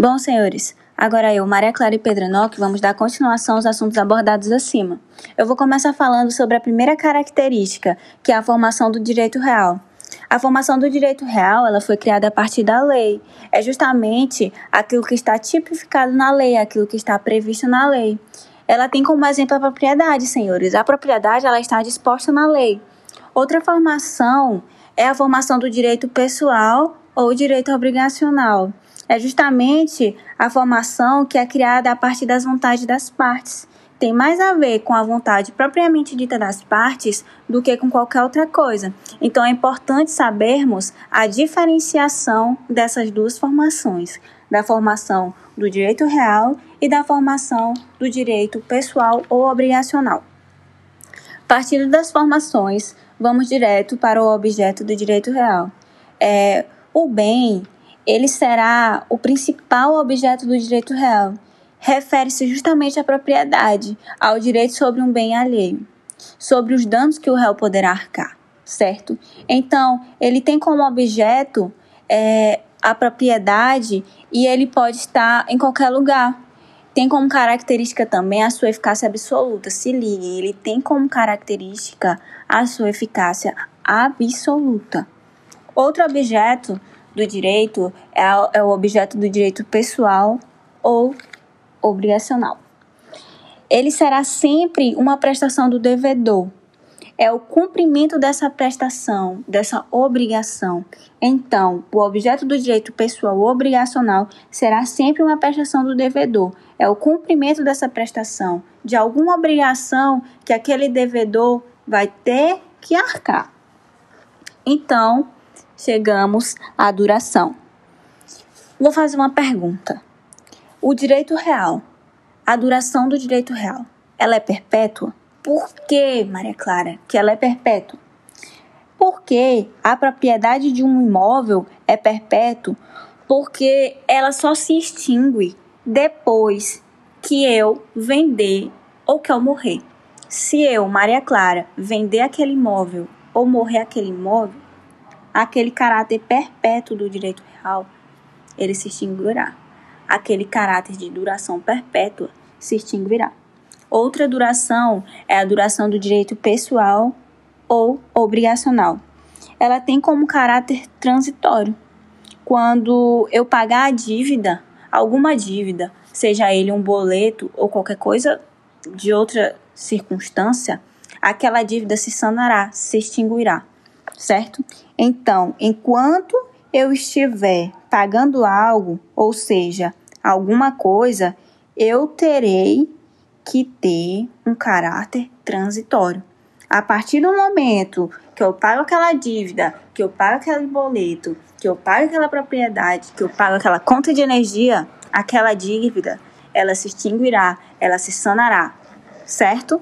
Bom, senhores, agora eu, Maria Clara e Pedro Enoque, vamos dar continuação aos assuntos abordados acima. Eu vou começar falando sobre a primeira característica, que é a formação do direito real. A formação do direito real, ela foi criada a partir da lei. É justamente aquilo que está tipificado na lei, aquilo que está previsto na lei. Ela tem como exemplo a propriedade, senhores. A propriedade, ela está disposta na lei. Outra formação é a formação do direito pessoal ou direito obrigacional é justamente a formação que é criada a partir das vontades das partes. Tem mais a ver com a vontade propriamente dita das partes do que com qualquer outra coisa. Então é importante sabermos a diferenciação dessas duas formações, da formação do direito real e da formação do direito pessoal ou obrigacional. Partindo das formações, vamos direto para o objeto do direito real. É, o bem ele será o principal objeto do direito real. Refere-se justamente à propriedade, ao direito sobre um bem alheio, sobre os danos que o réu poderá arcar, certo? Então, ele tem como objeto é, a propriedade e ele pode estar em qualquer lugar. Tem como característica também a sua eficácia absoluta. Se ligue, ele tem como característica a sua eficácia absoluta. Outro objeto do direito é, é o objeto do direito pessoal ou obrigacional. Ele será sempre uma prestação do devedor. É o cumprimento dessa prestação, dessa obrigação. Então, o objeto do direito pessoal obrigacional será sempre uma prestação do devedor. É o cumprimento dessa prestação, de alguma obrigação que aquele devedor vai ter que arcar. Então, chegamos à duração. Vou fazer uma pergunta. O direito real, a duração do direito real, ela é perpétua? Por que, Maria Clara, que ela é perpétua? Porque a propriedade de um imóvel é perpétua porque ela só se extingue depois que eu vender ou que eu morrer. Se eu, Maria Clara, vender aquele imóvel ou morrer aquele imóvel, aquele caráter perpétuo do direito real, ele se extinguirá. Aquele caráter de duração perpétua se extinguirá. Outra duração é a duração do direito pessoal ou obrigacional. Ela tem como caráter transitório. Quando eu pagar a dívida, alguma dívida, seja ele um boleto ou qualquer coisa de outra circunstância, aquela dívida se sanará, se extinguirá certo? Então, enquanto eu estiver pagando algo, ou seja, alguma coisa, eu terei que ter um caráter transitório. A partir do momento que eu pago aquela dívida, que eu pago aquele boleto, que eu pago aquela propriedade, que eu pago aquela conta de energia, aquela dívida, ela se extinguirá, ela se sanará, certo?